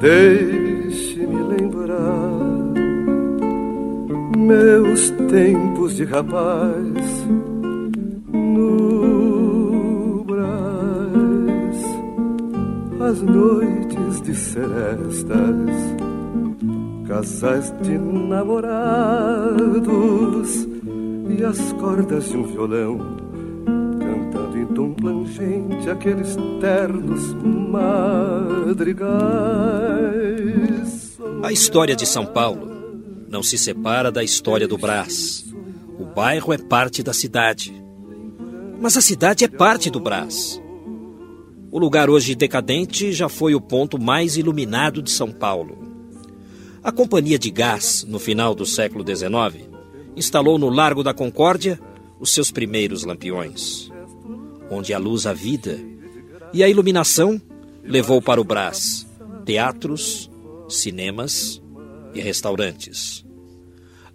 Deixe-me lembrar meus tempos de rapaz no Brás, as noites de serestas, casais de namorados e as cordas de um violão plangente aqueles ternos madrigais. A história de São Paulo não se separa da história do Brás. O bairro é parte da cidade. Mas a cidade é parte do Brás. O lugar hoje decadente já foi o ponto mais iluminado de São Paulo. A Companhia de Gás, no final do século XIX, instalou no Largo da Concórdia os seus primeiros lampiões onde a luz a vida, e a iluminação levou para o Brás teatros, cinemas e restaurantes.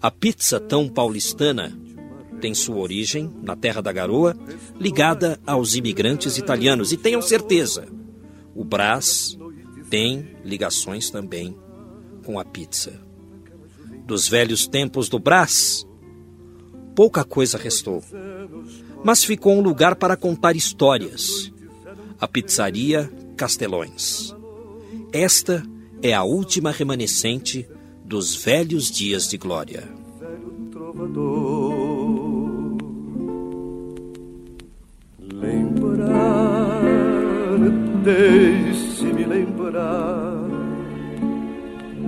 A pizza tão paulistana tem sua origem na Terra da Garoa, ligada aos imigrantes italianos. E tenham certeza, o Brás tem ligações também com a pizza. Dos velhos tempos do Brás, pouca coisa restou mas ficou um lugar para contar histórias. A pizzaria Castelões. Esta é a última remanescente dos velhos dias de glória. Lembrar, deixe-me lembrar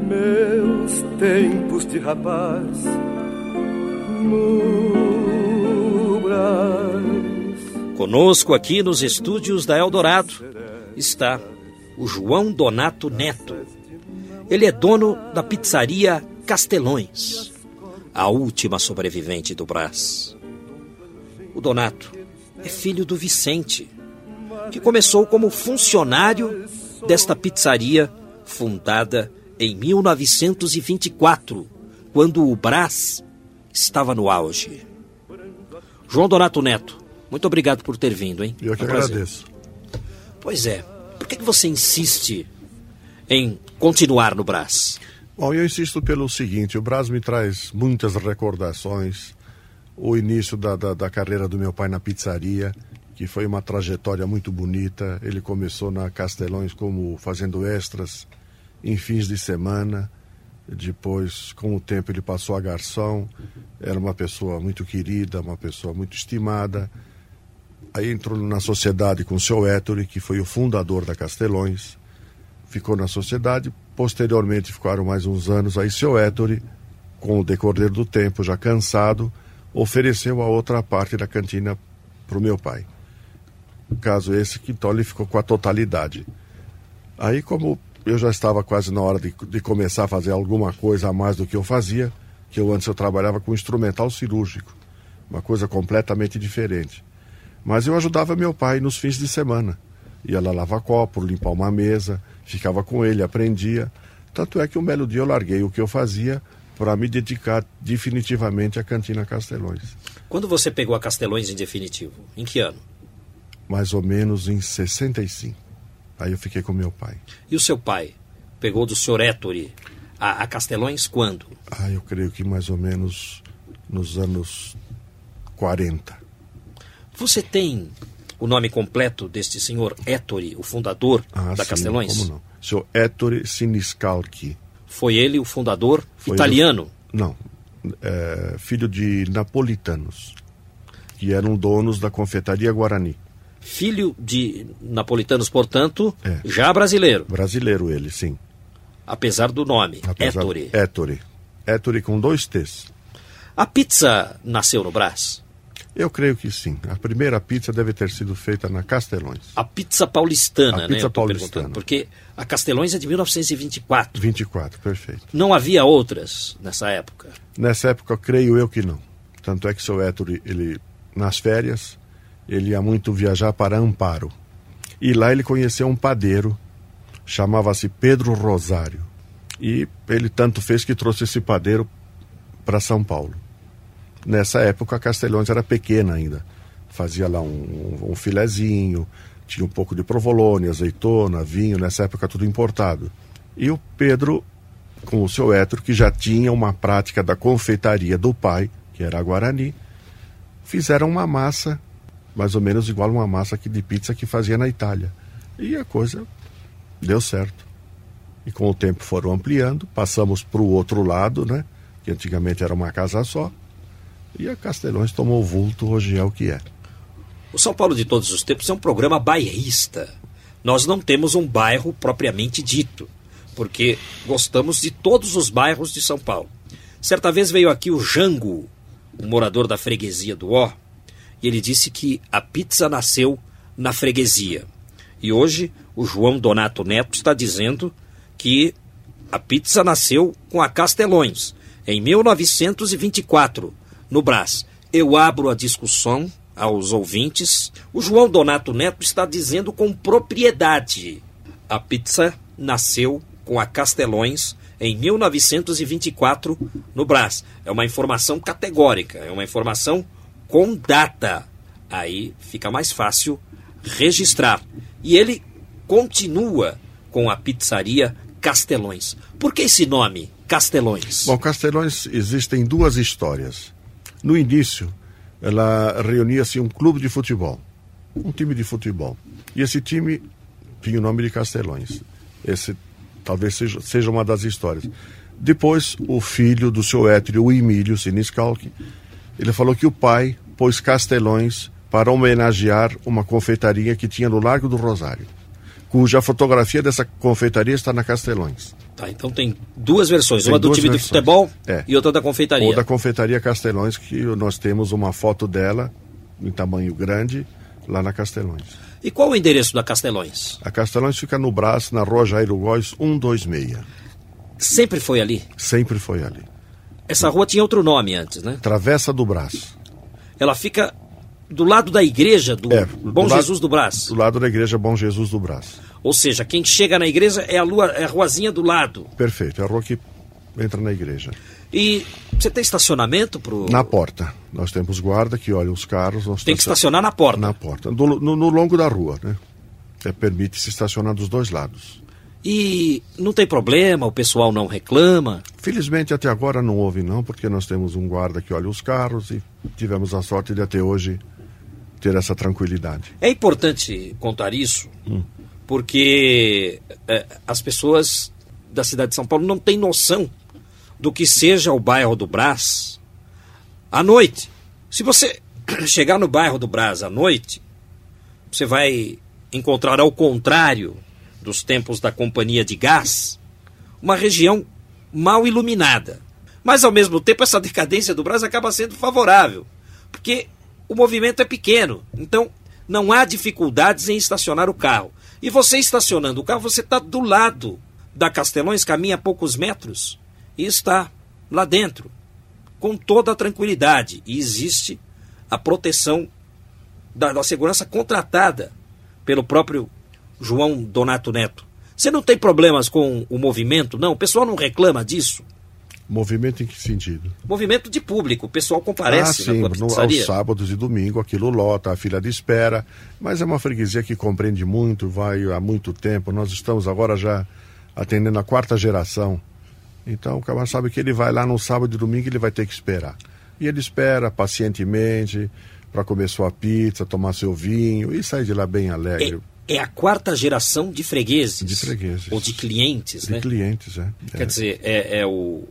meus tempos de rapaz. Conosco aqui nos estúdios da Eldorado está o João Donato Neto. Ele é dono da pizzaria Castelões, a última sobrevivente do Brás. O Donato é filho do Vicente, que começou como funcionário desta pizzaria fundada em 1924, quando o Brás estava no auge. João Donato Neto, muito obrigado por ter vindo, hein? Eu que é um agradeço. Pois é. Por que você insiste em continuar no Brás? Bom, eu insisto pelo seguinte: o Brás me traz muitas recordações. O início da, da, da carreira do meu pai na pizzaria, que foi uma trajetória muito bonita. Ele começou na Castelões como fazendo extras em fins de semana depois, com o tempo, ele passou a garçom. Era uma pessoa muito querida, uma pessoa muito estimada. Aí entrou na sociedade com o seu Ettore, que foi o fundador da Castelões. Ficou na sociedade. Posteriormente, ficaram mais uns anos. Aí, seu Ettore, com o decorrer do tempo, já cansado, ofereceu a outra parte da cantina para o meu pai. Caso esse, que então ele ficou com a totalidade. Aí, como eu já estava quase na hora de, de, começar a fazer alguma coisa a mais do que eu fazia, que eu antes eu trabalhava com instrumental cirúrgico, uma coisa completamente diferente. Mas eu ajudava meu pai nos fins de semana. Ia lá lavar copo, limpar uma mesa, ficava com ele, aprendia. Tanto é que um belo dia eu larguei o que eu fazia para me dedicar definitivamente à Cantina Castelões. Quando você pegou a Castelões em definitivo? Em que ano? Mais ou menos em 65. Aí eu fiquei com meu pai. E o seu pai? Pegou do senhor Ettore a, a Castelões quando? Ah, eu creio que mais ou menos nos anos 40. Você tem o nome completo deste senhor Ettore, o fundador ah, da sim, Castelões? Como não? Seu Ettore Siniscalchi. Foi ele o fundador Foi italiano? Ele, não. É, filho de napolitanos, que eram donos da confeitaria Guarani filho de napolitanos, portanto, é. já brasileiro. Brasileiro ele, sim. Apesar do nome, Apesar... Ettore. Ettore. Ettore com dois T's. A pizza nasceu no Brás? Eu creio que sim. A primeira pizza deve ter sido feita na Castelões. A pizza paulistana, A né? pizza paulistana. Porque a Castelões é de 1924. 24, perfeito. Não havia outras nessa época. Nessa época, creio eu que não. Tanto é que seu Héctor, ele, nas férias, ele ia muito viajar para Amparo. E lá ele conheceu um padeiro, chamava-se Pedro Rosário. E ele tanto fez que trouxe esse padeiro para São Paulo. Nessa época, a Castelões era pequena ainda. Fazia lá um, um filezinho, tinha um pouco de provolone, azeitona, vinho, nessa época tudo importado. E o Pedro, com o seu hétero, que já tinha uma prática da confeitaria do pai, que era a Guarani, fizeram uma massa, mais ou menos igual uma massa aqui de pizza que fazia na Itália. E a coisa deu certo. E com o tempo foram ampliando, passamos para o outro lado, né? Que antigamente era uma casa só. E a Castelões tomou vulto, hoje é o que é. O São Paulo de Todos os Tempos é um programa bairrista. Nós não temos um bairro propriamente dito, porque gostamos de todos os bairros de São Paulo. Certa vez veio aqui o Jango, um morador da freguesia do Ó, e ele disse que a pizza nasceu na freguesia. E hoje o João Donato Neto está dizendo que a pizza nasceu com a Castelões, em 1924, no Brás. Eu abro a discussão aos ouvintes. O João Donato Neto está dizendo com propriedade. A pizza nasceu com a Castelões em 1924 no Brás. É uma informação categórica, é uma informação com data. Aí fica mais fácil registrar. E ele continua com a pizzaria Castelões. Por que esse nome, Castelões? Bom, Castelões existem duas histórias. No início, ela reunia-se um clube de futebol, um time de futebol. E esse time tinha o nome de Castelões. Esse talvez seja, seja uma das histórias. Depois, o filho do seu hétero, o Emílio Siniscalchi, ele falou que o pai pôs Castelões para homenagear uma confeitaria que tinha no Largo do Rosário, cuja fotografia dessa confeitaria está na Castelões. Tá, então tem duas versões, Tem uma do time versões. de futebol É. e outra da confeitaria. Ou da confeitaria Castelões, que nós temos uma foto dela em tamanho grande lá na Castelões. E qual o endereço da Castelões? A Castelões fica no Brás, na Rua Jairo Góes 126. Sempre foi ali. Sempre foi ali. Essa rua tinha outro nome antes, né? Travessa do Brás. Ela fica do lado da igreja do É, do Bom lado- Jesus do Brás. Do lado da igreja Bom Jesus do Brás. Ou seja, quem chega na igreja é a, lua, é a ruazinha do lado. Perfeito, é a rua que entra na igreja. E você tem estacionamento pro. Na porta. Nós temos guarda que olha os carros. Tem que estacion- estacionar na porta. Na porta. Do- no, no longo da rua, né? É, Permite-se estacionar dos dois lados. E não tem problema, o pessoal não reclama. Felizmente até agora não houve não, porque nós temos um guarda que olha os carros e tivemos a sorte de até hoje ter essa tranquilidade. É importante contar isso, porque é, as pessoas da cidade de São Paulo não têm noção do que seja o bairro do Brás à noite. Se você chegar no bairro do Brás à noite, você vai encontrar, ao contrário dos tempos da companhia de gás, uma região mal iluminada. Mas, ao mesmo tempo, essa decadência do Brás acaba sendo favorável, porque o movimento é pequeno. Então, não há dificuldades em estacionar o carro. E você estacionando o carro, você está do lado da Castelões, caminha poucos metros e está lá dentro, com toda a tranquilidade. E existe a proteção da, da segurança contratada pelo próprio João Donato Neto. Você não tem problemas com o movimento, não? O pessoal não reclama disso? Movimento em que sentido? Movimento de público, o pessoal comparece ah, sim, na no, aos sábados e domingo aquilo lota, a fila de espera, mas é uma freguesia que compreende muito, vai há muito tempo. Nós estamos agora já atendendo a quarta geração. Então o cara sabe que ele vai lá no sábado e domingo ele vai ter que esperar. E ele espera pacientemente para comer sua pizza, tomar seu vinho e sair de lá bem alegre. É, é a quarta geração de fregueses. De fregueses. Ou de clientes, de né? clientes, é. Quer É. dizer, é, é o.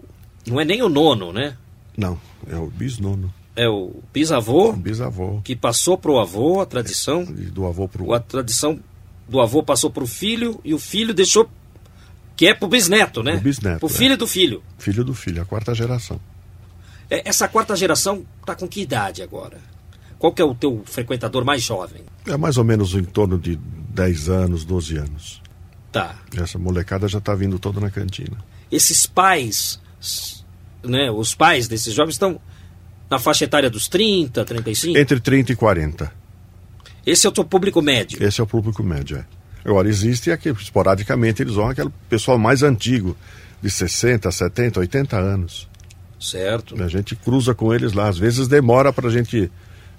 Não é nem o nono, né? Não, é o bisnono, É o bisavô o bisavô. que passou para o avô a tradição. E do avô pro A tradição do avô passou para o filho e o filho deixou. Que é para o bisneto, né? Pro bisneto, Pro é. filho do filho. filho do filho, a quarta geração. É, Essa quarta geração está com que idade agora? Qual que é o teu frequentador mais jovem? É mais ou menos em torno de 10 anos, 12 anos. Tá. Essa molecada já está vindo toda na cantina. Esses pais, né, os pais desses jovens estão na faixa etária dos 30, 35? Entre 30 e 40. Esse é o teu público médio? Esse é o público médio, é. Agora, existe aqui, esporadicamente, eles vão aquele pessoal mais antigo, de 60, 70, 80 anos. Certo. A gente cruza com eles lá. Às vezes demora para a gente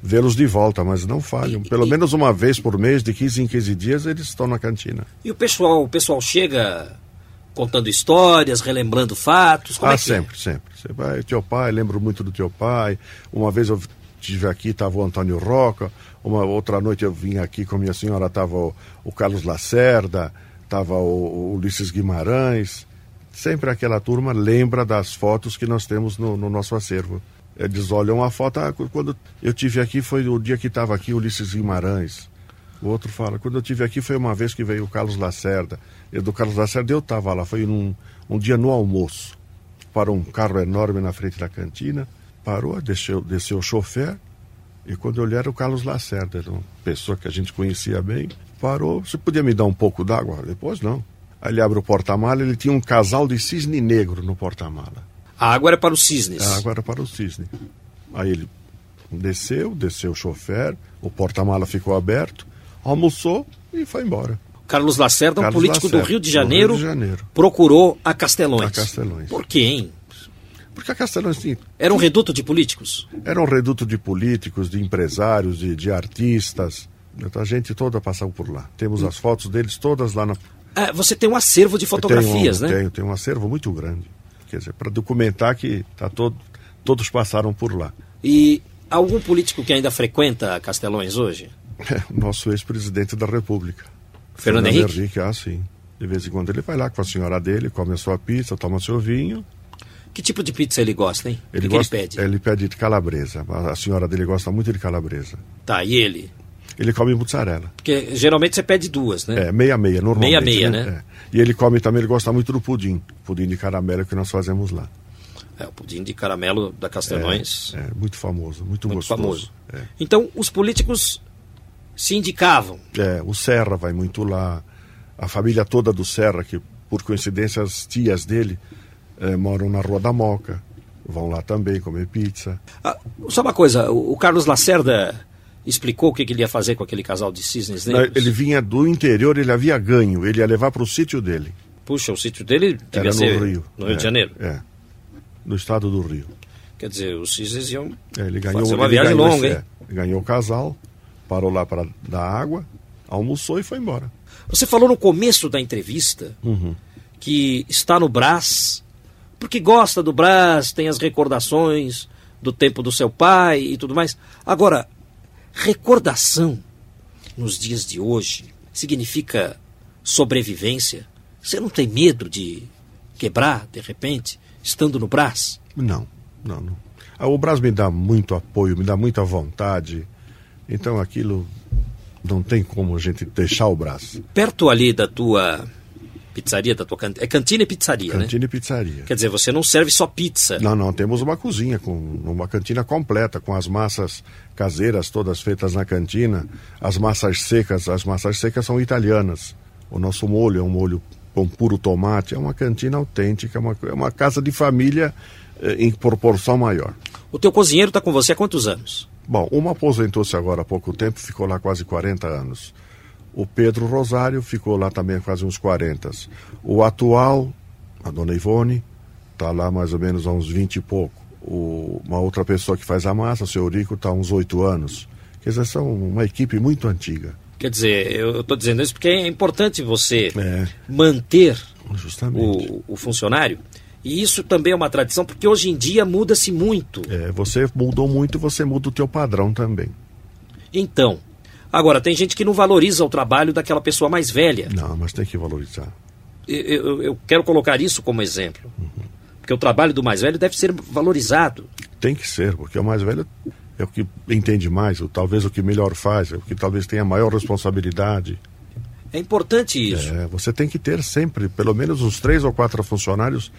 vê-los de volta, mas não falham. Pelo e, menos uma vez por mês, de 15 em 15 dias, eles estão na cantina. E o pessoal, o pessoal chega contando histórias, relembrando fatos? Como ah, é que sempre, é? sempre. Você vai, teu pai, lembro muito do teu pai. Uma vez eu estive aqui, estava o Antônio Roca. Uma outra noite eu vim aqui com a minha senhora, estava o, o, Carlos Lacerda, estava o, o Ulisses Guimarães. Sempre aquela turma lembra das fotos que nós temos no, no nosso acervo. Eles olham a foto, ah, quando eu tive aqui foi o dia que estava aqui Ulisses Guimarães. O outro fala, quando eu tive aqui foi uma vez que veio o Carlos Lacerda. E do Carlos Lacerda eu estava lá, foi num, um dia no almoço. Parou um carro enorme na frente da cantina, parou, desceu, desceu o chofer, e quando eu olhei era o Carlos Lacerda, era uma pessoa que a gente conhecia bem. Parou, você podia me dar um pouco d'água? Depois não. Aí ele abre o porta-mala, ele tinha um casal de cisne negro no porta-mala. A água era para os cisnes. A água era para o cisne. Aí ele desceu, desceu o chofer, o porta-mala ficou aberto, almoçou e foi embora. Carlos Lacerda, um Carlos político Lacerda, do, Rio de Janeiro, Rio de Janeiro, procurou a Castelões. A Castelões. Por quê, hein? Porque a Castelões tinha... Era um reduto de políticos? Era um reduto de políticos, de empresários, de, de artistas. A gente toda passou por lá. Temos as fotos deles todas lá na. Ah, você tem um acervo de fotografias, tenho, né? Tenho, tenho um acervo muito grande. Quer dizer, para documentar que tá todo, todos passaram por lá. E algum político que ainda frequenta Castelões hoje? É, nosso ex-presidente da República. Fernando, Fernando Henrique? Henrique? Ah, sim. De vez em quando ele vai lá com a senhora dele, come a sua pizza, toma seu vinho. Que tipo de pizza ele gosta, hein? Ele, que gosta, ele pede? Ele pede de calabresa. A senhora dele gosta muito de calabresa. Tá, e ele? Ele come mozzarella. Porque geralmente você pede duas, né? É, meia-meia, normalmente. Meia-meia, né? né? É. E ele come também, ele gosta muito do pudim. Pudim de caramelo que nós fazemos lá. É, o pudim de caramelo da Castelões. É, é muito famoso, muito, muito gostoso. famoso. É. Então, os políticos se indicavam. É, o Serra vai muito lá. A família toda do Serra, que por coincidência as tias dele é, moram na Rua da Moca. Vão lá também comer pizza. Ah, só uma coisa, o, o Carlos Lacerda explicou o que, que, ele ia fazer com aquele casal de cisnes negros? Ele vinha do interior, ele havia ganho, ele ia levar para o sítio dele. Puxa, o sítio dele devia Era ser no Rio. no Rio é, de Janeiro. É, no estado do Rio. Quer dizer, os cisnes iam é, ele ganhou, fazer uma viagem ganhou longa, hein? É, ganhou o casal, parou lá para dar água, almoçou e foi embora. Você falou no começo da entrevista uhum. que está no Brás porque gosta do Brás, tem as recordações do tempo do seu pai e tudo mais. Agora, recordação nos dias de hoje significa sobrevivência? Você não tem medo de quebrar, de repente, estando no Brás? Não, não, não. Ah, O Brás me dá muito apoio, me dá muita vontade. Então aquilo não tem como a gente deixar o Brás. Perto ali da tua pizzaria, da tua. É cantina e pizzaria, Cantina né? e pizzaria. Quer dizer, você não serve só pizza. Não, não, temos uma cozinha, com uma cantina completa, com as massas caseiras todas feitas na cantina. As massas secas, as massas secas são italianas. O nosso molho é um molho com puro tomate. É uma cantina autêntica, é uma, é uma casa de família eh, em proporção maior. O teu cozinheiro está com você há quantos anos? Bom, uma aposentou-se agora há pouco tempo, ficou lá quase 40 anos. O Pedro Rosário ficou lá também quase uns 40. O atual, a dona Ivone, está lá mais ou menos há uns 20 e pouco. O, uma outra pessoa que faz a massa, o seu Eurico, está há uns 8 anos. Quer dizer, são uma equipe muito antiga. Quer dizer, eu estou dizendo isso porque é importante você É. manter o, o funcionário. E isso também é uma tradição, porque hoje em dia muda-se muito. É, você mudou muito, você muda o teu padrão também. Então, agora, tem gente que não valoriza o trabalho daquela pessoa mais velha. Não, mas tem que valorizar. Eu, eu- eu quero colocar isso como exemplo. Porque o trabalho do mais velho deve ser valorizado. Tem que ser, porque o mais velho é o que entende mais, ou talvez o que melhor faz, é o que talvez tenha maior responsabilidade. É importante isso. É, você tem que ter sempre, pelo menos uns três ou quatro funcionários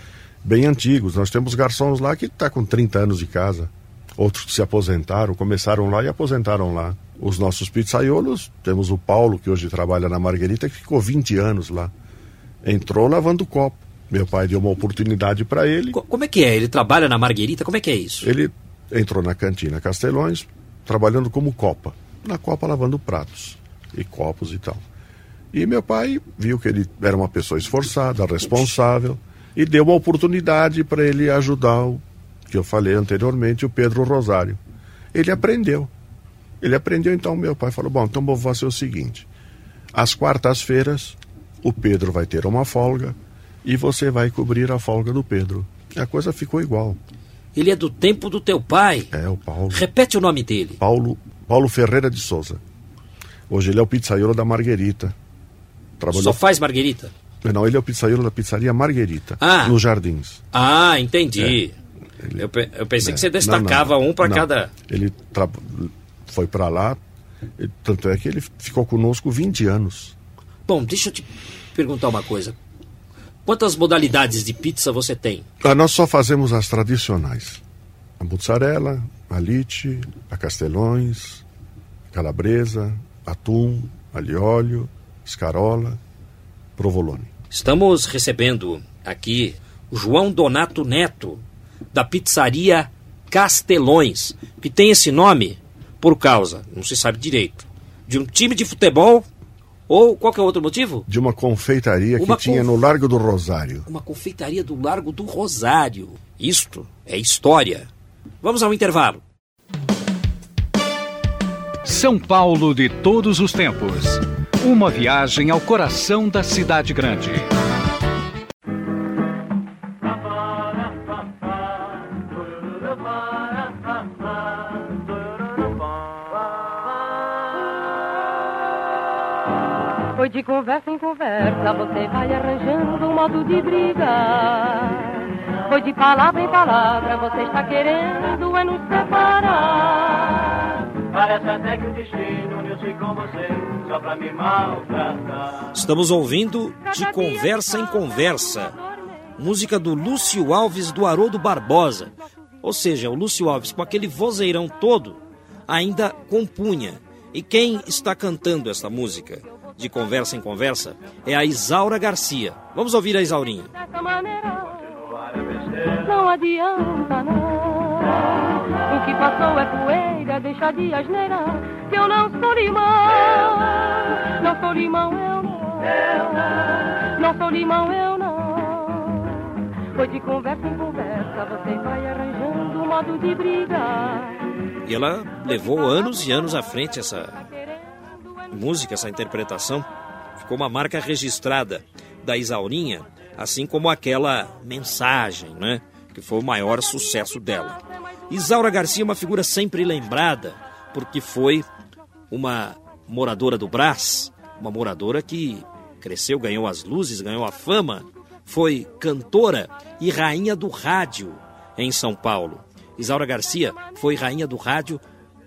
bem antigos. Nós temos garçons lá que está com 30 anos de casa. outros que se aposentaram, começaram lá e aposentaram lá. Os nossos pizzaiolos, temos o Paulo, que hoje trabalha na Marguerita, que ficou 20 anos lá. Entrou lavando copo. Meu pai deu uma oportunidade para ele. Como é que é? Ele trabalha na Marguerita? Como é que é isso? Ele entrou na cantina Castelões, trabalhando como copa. Na copa lavando pratos e copos e tal. E meu pai viu que ele era uma pessoa esforçada, responsável, e deu uma oportunidade para ele ajudar o que eu falei anteriormente, o Pedro Rosário. Ele aprendeu. Ele aprendeu, então meu pai falou: Bom, então vou fazer o seguinte: às quartas-feiras, o Pedro vai ter uma folga e você vai cobrir a folga do Pedro. A coisa ficou igual. Ele é do tempo do teu pai. É, o Paulo. Repete o nome dele. Paulo, Paulo Ferreira de Souza. Hoje ele é o pizzaiolo da Marguerita. Trabalhou... Só faz Marguerita? Não, ele é o pizzaiolo da pizzaria Marguerita, ah. nos Jardins. Ah, entendi. É. Ele... Eu, eu, pensei é. que você destacava não, não, um para cada. Ele foi para lá, tanto é que ele ficou conosco 20 anos. Bom, deixa eu te perguntar uma coisa. Quantas modalidades de pizza você tem? Ah, nós só fazemos as tradicionais. A mozzarella, a lite, a castelões, calabresa, atum, alióleo, escarola, provolone. Estamos recebendo aqui o João Donato Neto, da pizzaria Castelões, que tem esse nome por causa, não se sabe direito, de um time de futebol ou qualquer outro motivo? De uma confeitaria uma que tinha no Largo do Rosário. Uma confeitaria do Largo do Rosário. Isto é história. Vamos ao intervalo. São Paulo de todos os tempos. Uma viagem ao coração da cidade grande. Foi de conversa em conversa, você vai arranjando um modo de brigar. Foi de palavra em palavra, você está querendo é nos separar. Parece até que o destino uniu-se com você, só pra me maltratar. Estamos ouvindo De Conversa em Conversa, música do Lúcio Alves do Haroldo Barbosa. Ou seja, o Lúcio Alves, com aquele vozeirão todo, ainda compunha. E quem está cantando esta música? de Conversa em Conversa é a Isaura Garcia. Vamos ouvir a Isaurinha. Não adianta não. O que passou é poeira, deixa de asneira. Que eu não sou limão. Não sou limão, eu não. Não sou limão, eu não. Foi de conversa em conversa, você vai arranjando um modo de brigar. E ela levou anos e anos à frente essa música, essa interpretação, ficou uma marca registrada da Isaurinha, assim como aquela mensagem, né? Que foi o maior sucesso dela. Isaura Garcia é uma figura sempre lembrada, porque foi uma moradora do Brás, uma moradora que cresceu, ganhou as luzes, ganhou a fama, foi cantora e rainha do rádio em São Paulo. Isaura Garcia foi rainha do rádio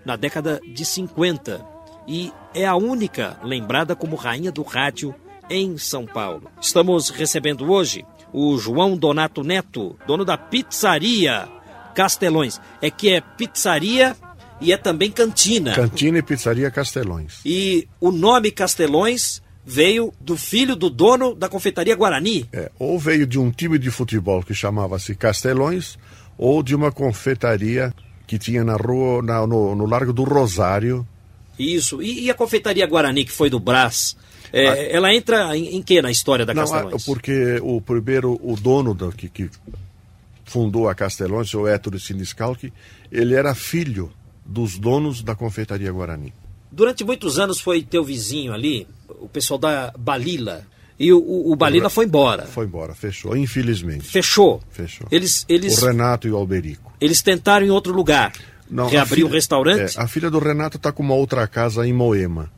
na década de 50 e é a única lembrada como rainha do rádio em São Paulo. Estamos recebendo hoje o João Donato Neto, dono da pizzaria Castelões. É que é pizzaria e é também cantina. Cantina e pizzaria Castelões. E o nome Castelões veio do filho do dono da confeitaria Guarani. É, ou veio de um time de futebol que chamava-se Castelões, ou de uma confeitaria que tinha na rua, na, no, no Largo do Rosário, isso. E, e, a confeitaria Guarani, que foi do Brás, é, ah, ela entra em, em que na história da não, Castelões? Porque o primeiro, o dono da, que, que fundou a Castelões, o Hétero Siniscalchi, ele era filho dos donos da confeitaria Guarani. Durante muitos anos foi teu vizinho ali, o pessoal da Balila. E o, o, o Balila foi embora. Foi embora, fechou, infelizmente. Fechou? Fechou. Eles, eles, o Renato e o Alberico. Eles tentaram em outro lugar. Não, Reabriu o restaurante? É, a filha do Renato está com uma outra casa em Moema.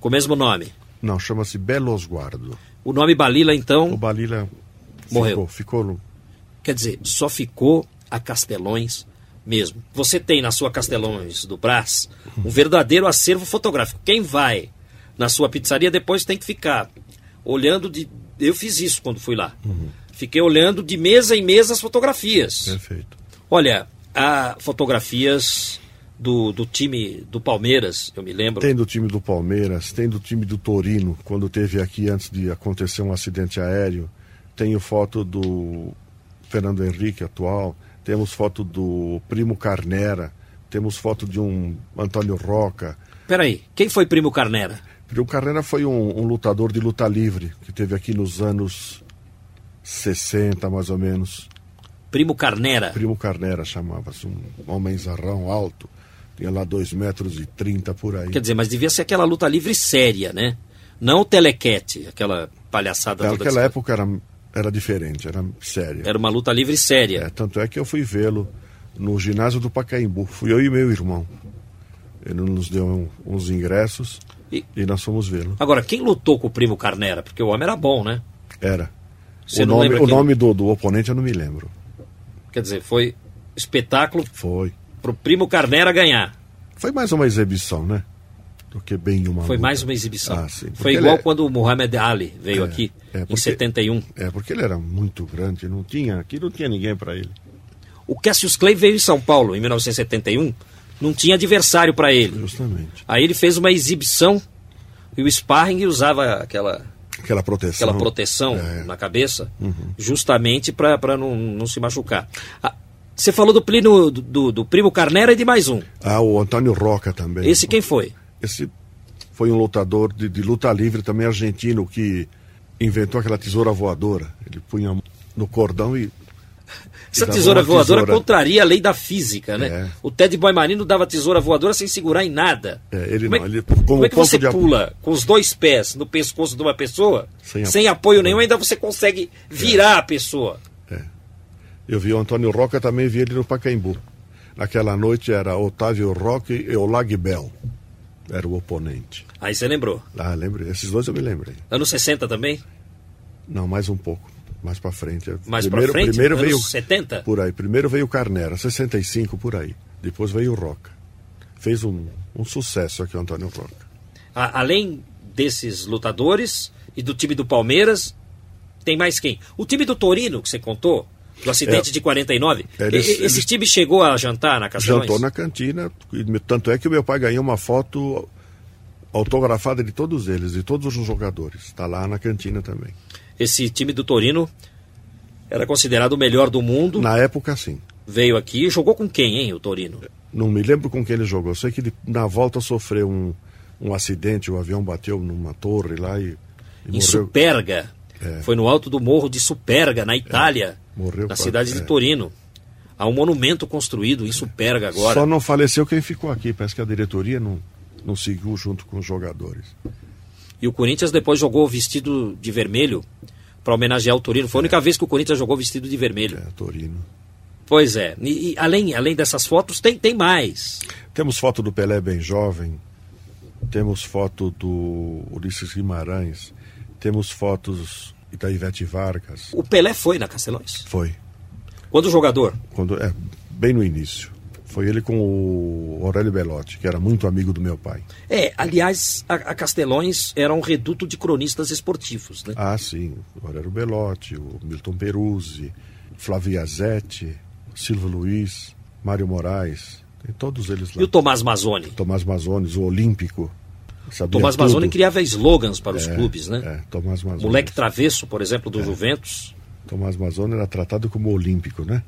Com o mesmo nome? Não, chama-se Belosguardo. O nome Balila, então. O Balila morreu. Ficou, ficou. Quer dizer, só ficou a Castelões mesmo. Você tem na sua Castelões do Brás um verdadeiro acervo fotográfico. Quem vai na sua pizzaria depois tem que ficar olhando de. Eu fiz isso quando fui lá. Uhum. Fiquei olhando de mesa em mesa as fotografias. Perfeito. Olha, há fotografias do, do time do Palmeiras, eu me lembro. Tem do time do Palmeiras, tem do time do Torino, quando teve aqui antes de acontecer um acidente aéreo. Tenho foto do Fernando Henrique atual, temos foto do Primo Carnera, temos foto de um Antônio Roca. Peraí, quem foi Primo Carnera? Primo Carnera foi um, um lutador de luta livre, que teve aqui nos anos 60, mais ou menos. Primo Carnera. Primo Carnera chamava-se, um homenzarrão alto, tinha lá 2 metros e 30 por aí. Quer dizer, mas devia ser aquela luta livre séria, né? Não o telequete, aquela palhaçada. Naquela que- época era, era diferente, era séria. Era uma luta livre séria. É, tanto é que eu fui vê-lo no ginásio do Pacaembu. Fui eu e meu irmão. Ele nos deu um- uns ingressos E- e, nós fomos vê-lo. Agora, quem lutou com o Primo Carnera? Porque o homem era bom, né? Era. Você o nome, o nome do, do oponente eu não me lembro. Quer dizer, foi espetáculo Foi. pro Primo Carnera ganhar. Foi mais uma exibição, né? Do que bem uma Foi luta. mais uma exibição. Ah, sim. Foi igual é- quando o Muhammad Ali veio É, aqui, é, em porque- 71. É, porque ele era muito grande, não tinha, aqui não tinha ninguém para ele. O Cassius Clay veio em São Paulo em 1971, não tinha adversário para ele. Justamente. Aí ele fez uma exibição e o sparring usava aquela, Aquela proteção. aquela proteção É. na cabeça, justamente para não, não se machucar. Ah, Você falou do, Plínio, do, do, do Primo Carnera e de mais um. Ah, o Antônio Roca também. Esse quem foi? Esse foi um lutador de, de luta livre também argentino que inventou aquela tesoura voadora. Ele punha no cordão e. Essa tesoura voadora tesoura. contraria a lei da física, né? É. O Ted Boy Marino dava tesoura voadora sem segurar em nada. É, ele como não, é, ele- com como é que você de pula com os dois pés no pescoço de uma pessoa, sem, Sem apoio ap- nenhum, ainda você consegue virar a pessoa? Eu vi o Antônio Roca também vi ele no Pacaembu. Naquela noite era Otávio Roque e Olag Bell. Era o oponente. Aí você lembrou. Ah, lembrei. Esses dois eu me lembrei. Anos 60 também? Não, mais um pouco. Mais pra frente. Mais primeiro, pra frente? Primeiro Anos veio. 70? Por aí. Primeiro veio o Carnera, 65 por aí. Depois veio o Roca. Fez um, um sucesso aqui o Antônio Roca. A- além desses lutadores e do time do Palmeiras, tem mais quem? O time do Torino, que você contou, do acidente É. de 49. Eles- e- e- esse eles- time chegou a jantar na Castelões? Jantou na cantina. Tanto é que o meu pai ganhou uma foto autografada de todos eles, de todos os jogadores. Está lá na cantina também. Esse time do Torino era considerado o melhor do mundo. Na época, sim. Veio aqui e jogou com quem, hein, o Torino? Não me lembro com quem ele jogou. Eu sei que ele, na volta sofreu um, um acidente, o avião bateu numa torre lá e, e em morreu. Superga. É. Foi no alto do morro de Superga, na Itália, morreu na cidade de é. Torino. Há um monumento construído em Superga agora. Só não faleceu quem ficou aqui. Parece que a diretoria não, não seguiu junto com os jogadores. E o Corinthians depois jogou vestido de vermelho para homenagear o Torino. Foi a única vez que o Corinthians jogou vestido de vermelho. É, Torino. Pois é. E, e além, além dessas fotos, tem, tem mais. Temos foto do Pelé bem jovem. Temos foto do Ulisses Guimarães. Temos fotos da Ivete Vargas. O Pelé foi na Castelões. Foi. Quando jogador. Quando, é, bem no início. Foi ele com o Aurélio Belotti, que era muito amigo do meu pai. É, aliás, a, a Castelões era um reduto de cronistas esportivos, né? Ah, sim. O Aurélio Belotti, o Milton Peruzzi, Flávio Iazetti, Silvio Luiz, Mário Moraes. Tem todos eles lá. E o Tomás Mazzoni? Tomás Mazones, o Olímpico. Sabia Tomás tudo. Mazzoni criava slogans para os É, clubes, né? É, Tomás Mazones. Moleque travesso, por exemplo, É. do Juventus. Tomás Mazzoni era tratado como olímpico, né?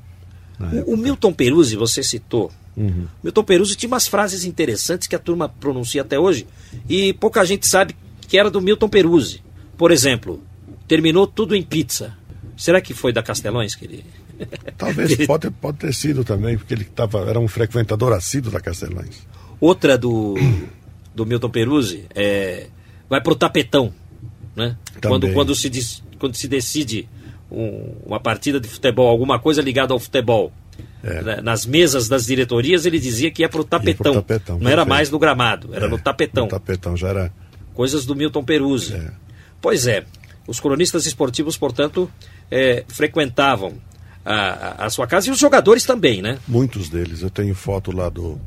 O, o Milton Peruzzi, você citou. Uhum. Milton Peruzzi tinha umas frases interessantes que a turma pronuncia até hoje e pouca gente sabe que era do Milton Peruzzi. Por exemplo, terminou tudo em pizza. Será que foi da Castelões que ele. Talvez pode, pode ter sido também, porque ele tava, era um frequentador assíduo da Castelães. Outra do, do Milton Peruzzi é. Vai pro tapetão. Né? Quando, Também. quando, se, dis- quando se decide um- uma partida de futebol, alguma coisa ligada ao futebol. É. né, Nas mesas das diretorias, ele dizia que ia pro tapetão. tapetão, Não era perfeito. mais no gramado, era É, no tapetão. No tapetão já era. Coisas do Milton Peruzzi. É. Pois é, os cronistas esportivos, portanto, é, frequentavam a, a- a sua casa e os jogadores também, né? Muitos deles. Eu tenho foto lá do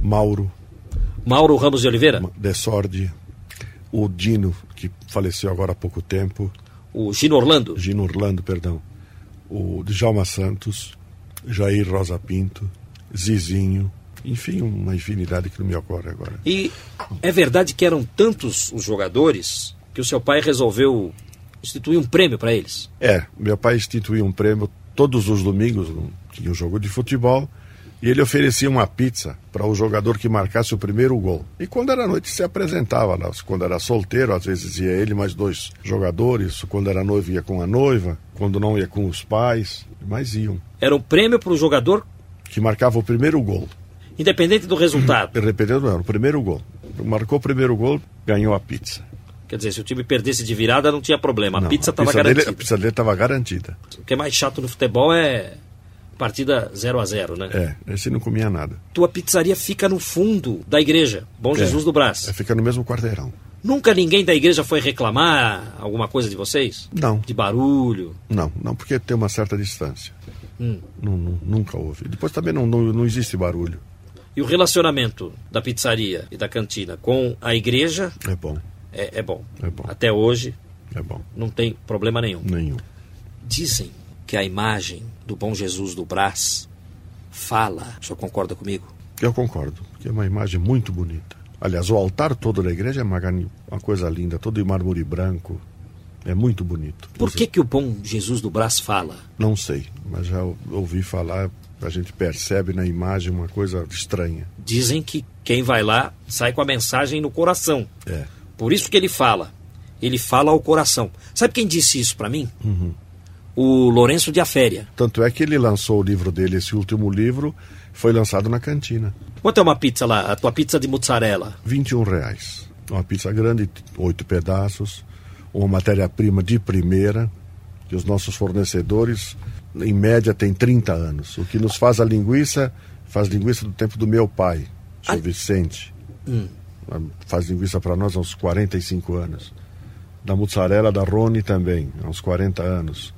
Mauro Mauro Ramos de Oliveira, Dessordi, o Dino, que faleceu agora há pouco tempo, o Gino Orlando, Gino Orlando, perdão, o Djalma Santos, Jair Rosa Pinto, Zizinho, enfim, uma infinidade que não me ocorre agora. E é verdade que eram tantos os jogadores que o seu pai resolveu instituir um prêmio para eles? É, meu pai instituiu um prêmio todos os domingos, tinha um jogo de futebol, e ele oferecia uma pizza para o jogador que marcasse o primeiro gol. E quando era noite se apresentava lá. Quando era solteiro, às vezes ia ele mais dois jogadores. Quando era noivo, ia com a noiva. Quando não, ia com os pais. Mas iam. Era um prêmio para o jogador Que marcava o primeiro gol. independente do resultado. Repetindo, não, o primeiro gol. Marcou o primeiro gol, ganhou a pizza. Quer dizer, se o time perdesse de virada, não tinha problema. A Não, pizza estava dele- garantida. a pizza dele estava garantida. O que é mais chato no futebol é partida 0 a 0 né? É, esse não comia nada. Tua pizzaria fica no fundo da igreja, Bom Jesus do Brás. É, fica no mesmo quarteirão. Nunca ninguém da igreja foi reclamar alguma coisa de vocês? Não. De barulho? Não, não, porque tem uma certa distância. Hum. Não, não- nunca houve. Depois também não, não, não existe barulho. E o relacionamento da pizzaria e da cantina com a igreja É bom, é, é bom. É bom. Até hoje é bom. não tem problema nenhum. Nenhum. Dizem que a imagem do Bom Jesus do Brás fala. O senhor concorda comigo? Eu concordo, que é uma imagem muito bonita. Aliás, o altar todo da igreja é uma, uma coisa linda, todo de mármore branco. É muito bonito. Por que, que o Bom Jesus do Brás fala? Não sei, mas já ou- ouvi falar, a gente percebe na imagem uma coisa estranha. Dizem que quem vai lá sai com a mensagem no coração. É. Por isso que ele fala. Ele fala ao coração. Sabe quem disse isso para mim? O Lourenço de Aféria. Tanto é que ele lançou o livro dele, esse último livro, foi lançado na cantina. Quanto é uma pizza lá? A tua pizza de mozzarella? 21 reais. Uma pizza grande, oito pedaços, uma matéria-prima de primeira, que os nossos fornecedores, em média, têm 30 anos. O que nos faz a linguiça, faz linguiça do tempo do meu pai, seu Ah. Vicente. Faz linguiça para nós há uns 45 anos. Da mussarela da Rony também, há uns 40 anos.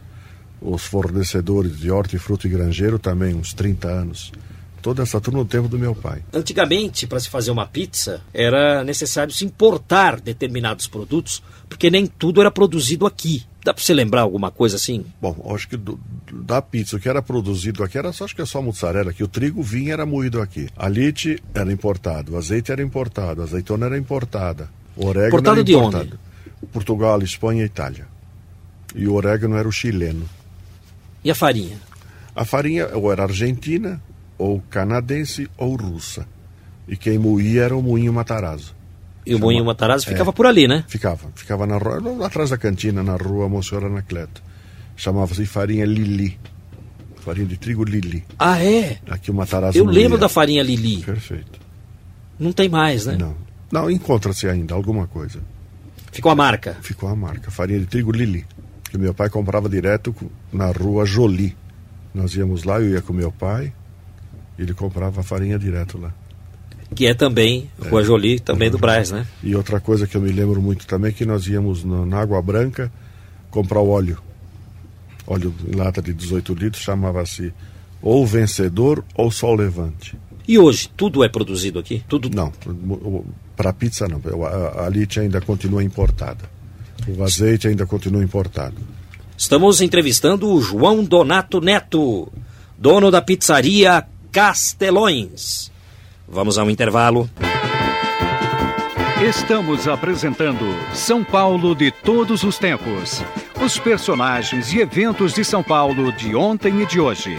Os fornecedores de hortifruti e granjeiro também, uns 30 anos. Toda essa turma do tempo do meu pai. Antigamente, para se fazer uma pizza, era necessário se importar determinados produtos, porque nem tudo era produzido aqui. Dá para você lembrar alguma coisa assim? Bom, acho que do- da pizza, o que era produzido aqui era só, acho que é só mussarela, que o trigo vinha era moído aqui. A lite era importado, o azeite era importado, a azeitona era importada. O orégano Importado era de importado. Portugal, Espanha e Itália. E o orégano era o chileno. E a farinha? A farinha ou era argentina, ou canadense, ou russa. E quem moía era o moinho Matarazzo. E o moinho Matarazzo É. ficava por ali, né? Ficava, ficava na rua, lá atrás da cantina, na rua Monsenhor Anacleto. Chamava-se farinha Lili. Farinha de trigo Lili. Ah, é? Aqui o Matarazzo Eu não lembro da farinha Lili. Perfeito. Não tem mais, né? Não. Não, encontra-se ainda alguma coisa. Ficou a marca. Ficou a marca. Farinha de trigo Lili. Que meu pai comprava direto na rua Jolie. Nós íamos lá, eu ia com meu pai. Ele comprava a farinha direto lá. Que é também Rua Jolie, também do Brás, né? E outra coisa que eu me lembro muito também é que nós íamos na, na Água Branca comprar o óleo. Óleo em lata de 18 litros, chamava-se ou Vencedor ou Sol Levante. E hoje, tudo é produzido aqui? Tudo Não, para pizza não. A, a lite ainda continua importada. O azeite ainda continua importado. Estamos entrevistando o João Donato Neto, dono da pizzaria Castelões. Vamos ao intervalo. Estamos apresentando São Paulo de todos os tempos. Os personagens e eventos de São Paulo de ontem e de hoje.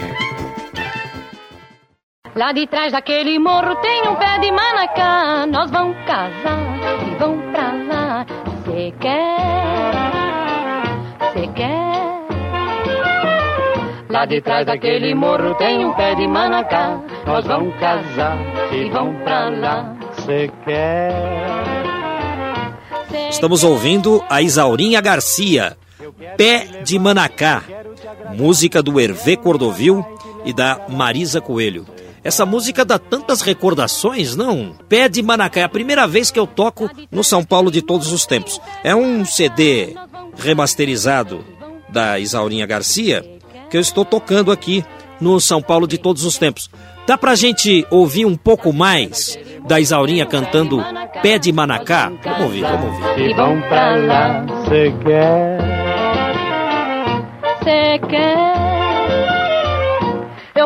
Lá de trás daquele morro tem um pé de manacá. Nós vamos casar e vamos pra lá. Cê quer? Cê quer? Lá de trás daquele morro tem um pé de manacá. Nós vamos casar e vamos pra lá. Você quer? Estamos ouvindo a Isaurinha Garcia, Pé de Manacá, música do Hervé Cordovil e da Marisa Coelho. Essa música dá tantas recordações, não? Pé de Manacá é a primeira vez que eu toco no São Paulo de todos os tempos. É um CD remasterizado da Isaurinha Garcia que eu estou tocando aqui no São Paulo de todos os tempos. Dá pra gente ouvir um pouco mais da Isaurinha cantando Pé de Manacá? Vamos ouvir, vamos ouvir. e vamos pra lá. Quer? Quer?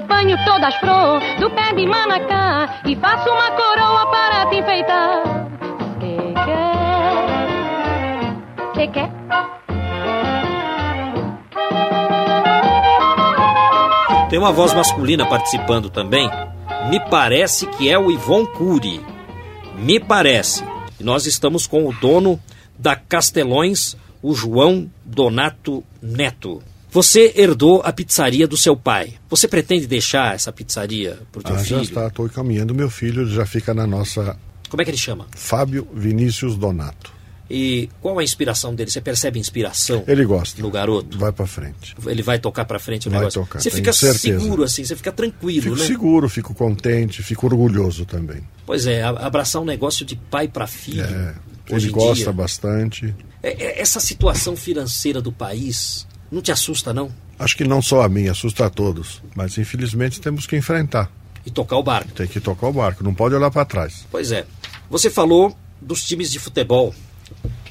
Eu ponho todas as flores do pé de manacá e faço uma coroa para te enfeitar. Que quer? Que quer? Tem uma voz masculina participando também. Me parece que é o Ivon Cury. Me parece. E nós estamos com o dono da Castelões, o João Donato Neto. Você herdou a pizzaria do seu pai. Você pretende deixar essa pizzaria para o teu Ah, filho? já está, estou encaminhando. Meu filho já fica na nossa Como é que ele chama? Fábio Vinícius Donato. E qual a inspiração dele? Você percebe inspiração Ele gosta. no garoto? Vai para frente. Ele vai tocar para frente o Vai negócio? tocar, você fica certeza. seguro assim, você fica tranquilo, Fico né? seguro, fico contente, fico orgulhoso também. Pois é, abraçar um negócio de pai para filho. É, ele gosta dia. bastante. É- é- Essa situação financeira do país não te assusta, não? Acho que não só a mim, assusta a todos. Mas infelizmente temos que enfrentar. E tocar o barco. Tem que tocar o barco, não pode olhar para trás. Pois é. Você falou dos times de futebol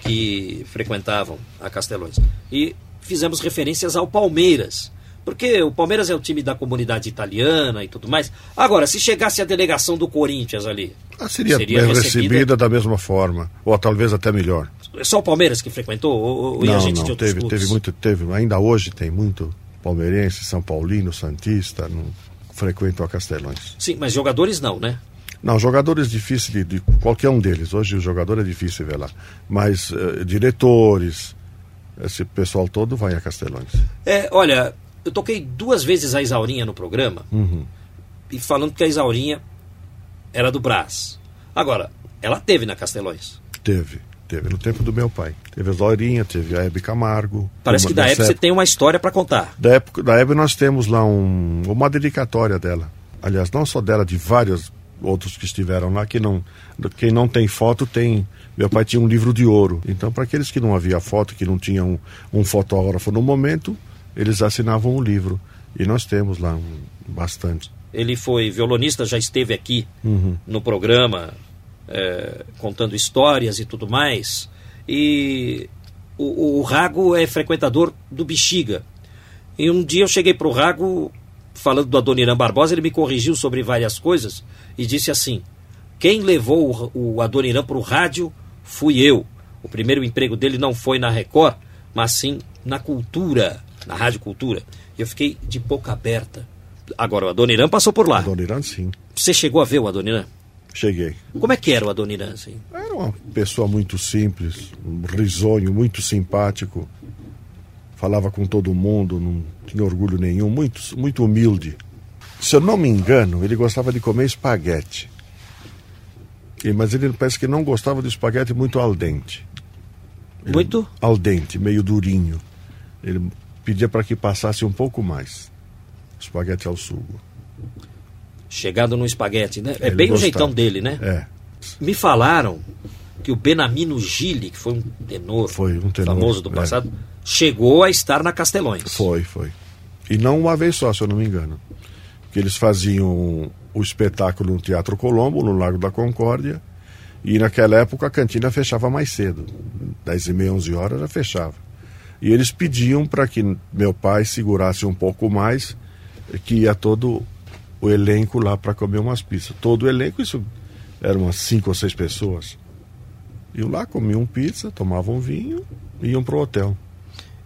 que frequentavam a Castelões. E fizemos referências ao Palmeiras. Porque o Palmeiras é o time da comunidade italiana e tudo mais. Agora, se chegasse a delegação do Corinthians ali, Ah, seria, Seria recebida- recebida da mesma forma, ou talvez até melhor. É só o Palmeiras que frequentou? Ou, ou não, gente não, teve, clubes? teve muito, teve, ainda hoje tem muito palmeirense, São Paulino, Santista, não frequentam a Castelões. Sim, mas jogadores não, né? Não, jogadores difíceis de, de qualquer um deles. Hoje o jogador é difícil ver lá. Mas eh, diretores, esse pessoal todo vai a Castelões. É, olha, eu toquei duas vezes a Isaurinha no programa Uhum. e falando que a Isaurinha era do Brás. Agora, ela teve na Castelões. Teve, teve no tempo do meu pai. Teve a Zorinha, teve a Hebe Camargo. Parece Uma que da época você tem uma história para contar. Da época da Hebe nós temos lá um, uma dedicatória dela. Aliás, não só dela, de vários outros que estiveram lá, que não, quem não tem foto tem. Meu pai tinha um livro de ouro. Então, para aqueles que não havia foto, que não tinham um, um fotógrafo no momento, eles assinavam o livro. E nós temos lá um, bastante. Ele foi violonista, já esteve aqui no programa é, contando histórias e tudo mais. E o, o Rago é frequentador do Bexiga. E um dia eu cheguei pro Rago falando do Adoniran Barbosa, ele me corrigiu sobre várias coisas e disse assim: quem levou o, o Adoniran pro rádio fui eu. O primeiro emprego dele não foi na Record, mas sim na Cultura, na Rádio Cultura. E eu fiquei de boca aberta. Agora, o Adoniran passou por lá. Dona sim. Você chegou a ver o Adoniran? Cheguei. Como é que era o Adoniran, assim? Era uma pessoa muito simples, um risonho, muito simpático. Falava com todo mundo, não tinha orgulho nenhum, muito, muito humilde. Se eu não me engano, ele gostava de comer espaguete. E- Mas ele parece que não gostava de espaguete muito al dente. Ele- Muito? Al dente, meio durinho. Ele pedia para que passasse um pouco mais. Espaguete ao sugo. Chegado no espaguete, né? É Ele bem o gostava. jeitão dele, né? É, Me falaram que o Benamino Gili, que foi um tenor, Foi um tenor, famoso do é. passado, chegou a estar na Castelões. Foi, foi. E não uma vez só, se eu não me engano. Que eles faziam o espetáculo no Teatro Colombo, no Lago da Concórdia, e naquela época a cantina fechava mais cedo. 10 e meia, 11 horas já fechava. E eles pediam para que meu pai segurasse um pouco mais, que ia todo o elenco lá para comer umas pizzas. Todo o elenco, isso eram umas cinco ou seis pessoas. Iam lá, comiam pizza, tomavam vinho e iam pro hotel.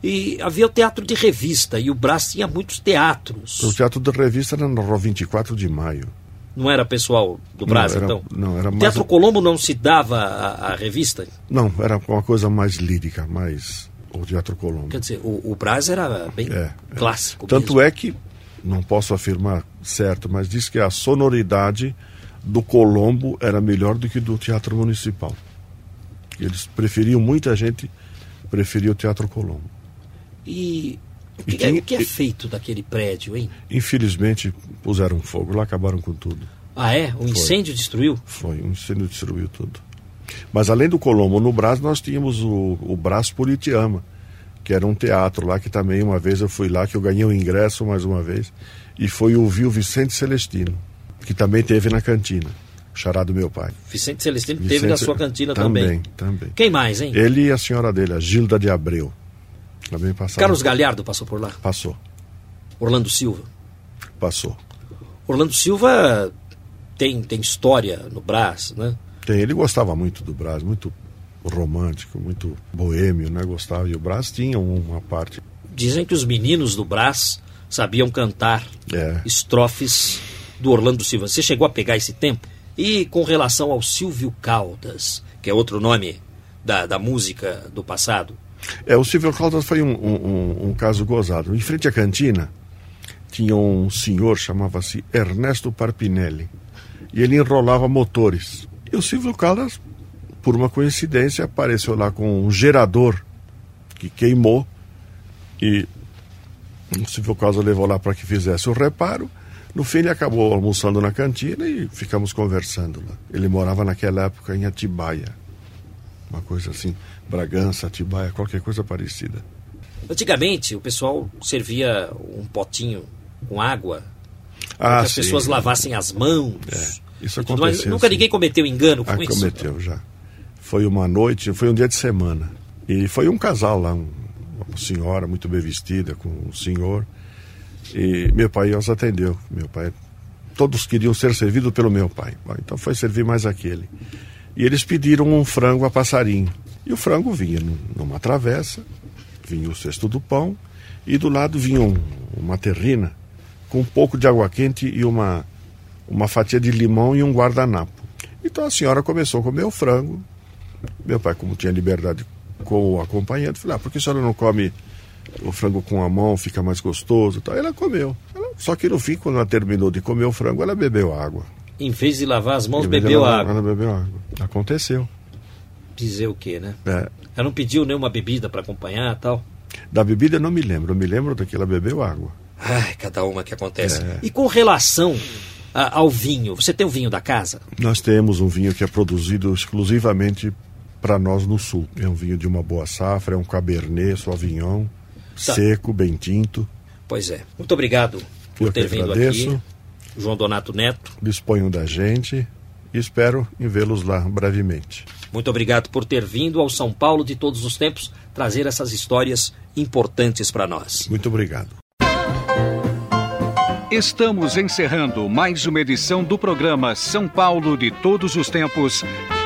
E havia o teatro de revista, e o Brás tinha muitos teatros. O Teatro da Revista era Rua 24 de Maio. Não era pessoal do Brás, não, era, então? Não, era O mais. Teatro Colombo não se dava a, a revista? Não, era uma coisa mais lírica, mais. O Teatro Colombo. Quer dizer, o, o Brás era bem É, é. clássico. Tanto mesmo. é que, não posso afirmar certo, mas diz que a sonoridade do Colombo era melhor do que do Teatro Municipal. Eles preferiam, muita gente preferia o Teatro Colombo. E o que, é, o que é feito daquele prédio, hein? Infelizmente, puseram fogo lá, acabaram com tudo. Ah, é? O incêndio destruiu? Foi, um incêndio destruiu tudo. Mas além do Colombo no Brás, nós tínhamos o, o Brás Puritiama, que era um teatro lá que também uma vez eu fui lá, que eu ganhei o ingresso mais uma vez, e foi ouvir o Vicente Celestino, que também teve na cantina, chará do meu pai. Vicente Celestino teve na Vicente- sua cantina também. Também, também. Quem mais, hein? Ele e a senhora dele, a Gilda de Abreu. Também passaram. Carlos Galhardo passou por lá. Passou, Orlando Silva. passou. Orlando Silva tem, tem história no Brás, né? Tem, ele gostava muito do Brás, muito romântico, muito boêmio, né? Gostava. E o Brás tinha uma parte. Dizem que os meninos do Brás sabiam cantar É. estrofes do Orlando Silva. Você chegou a pegar esse tempo? E com relação ao Silvio Caldas, que é outro nome da, da música do passado, É, o Silvio Caldas foi um, um- um- um caso gozado. Em frente à cantina, tinha um senhor, chamava-se Ernesto Parpinelli, e ele enrolava motores. E o Silvio Caldas, por uma coincidência, apareceu lá com um gerador que queimou, e o Silvio Caldas levou lá para que fizesse o reparo. No fim, ele acabou almoçando na cantina e ficamos conversando lá. Ele morava naquela época em Atibaia, uma coisa assim, Bragança, Atibaia, qualquer coisa parecida. antigamente o pessoal servia um potinho com água Ah, para que as sim. pessoas lavassem as mãos. É, isso aconteceu, Nunca sim. ninguém cometeu engano com Ah, isso. cometeu já. Foi uma noite, foi um dia de semana. E foi um casal lá, um- uma senhora muito bem vestida com um senhor. E meu pai os atendeu. Meu pai, todos queriam ser servidos pelo meu pai. Então foi servir mais aquele. E eles pediram um frango a passarinho. E o frango vinha num- numa travessa, vinha o cesto do pão, e do lado vinha um- uma terrina com um pouco de água quente e uma, uma fatia de limão e um guardanapo. Então a senhora começou a comer o frango. Meu pai, como tinha liberdade com o acompanhante, falou: ah, por que a senhora não come o frango com a mão, fica mais gostoso? e tal?" Ela comeu. Ela- só que no fim, quando ela terminou de comer o frango, ela bebeu água. Em vez de lavar as mãos, bebeu ela- água. Ela bebeu água. Aconteceu. Dizer o quê, né? É, Ela não pediu nenhuma bebida para acompanhar tal. da bebida eu não me lembro. Eu me lembro de que ela bebeu água. Ai, cada uma que acontece. É. E com relação a- ao vinho, você tem o vinho da casa? Nós temos um vinho que é produzido exclusivamente para nós no sul. É um vinho de uma boa safra, é um cabernet, sauvignon, Tá. seco, bem tinto. Pois é. Muito obrigado por Eu ter vindo agradeço. aqui. João Donato Neto, Disponho da gente e espero em vê-los lá brevemente. muito obrigado por ter vindo ao São Paulo de todos os tempos trazer essas histórias importantes para nós. Muito obrigado. Estamos encerrando mais uma edição do programa São Paulo de Todos os Tempos.